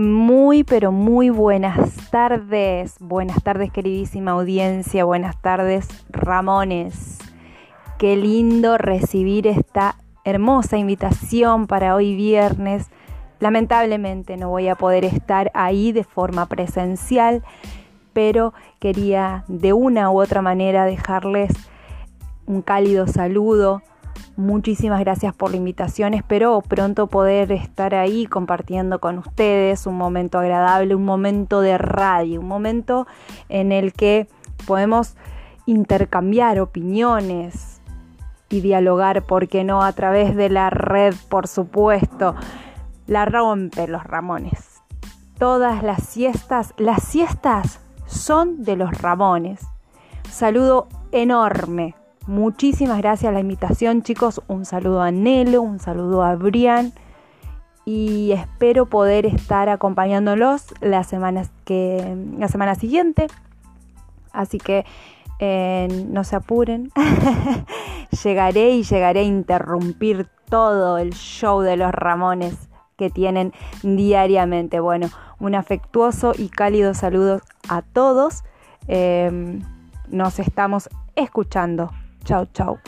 Muy, pero muy buenas tardes. Buenas tardes, queridísima audiencia. Buenas tardes, Ramones. Qué lindo recibir esta hermosa invitación para hoy viernes. Lamentablemente no voy a poder estar ahí de forma presencial, pero quería de una u otra manera dejarles un cálido saludo Muchísimas gracias por la invitación. Espero pronto poder estar ahí compartiendo con ustedes un momento agradable, un momento de radio, un momento en el que podemos intercambiar opiniones y dialogar, porque no? A través de la red, por supuesto. La rompe los Ramones. Todas las siestas, las siestas son de los Ramones. Saludo enorme Muchísimas gracias a la invitación, chicos. Un saludo a Nelo, un saludo a Brian. Y espero poder estar acompañándolos las semanas que, la semana siguiente. Así que eh, no se apuren. llegaré y llegaré a interrumpir todo el show de los Ramones que tienen diariamente. Bueno, un afectuoso y cálido saludo a todos. Eh, nos estamos escuchando. Chao, chao.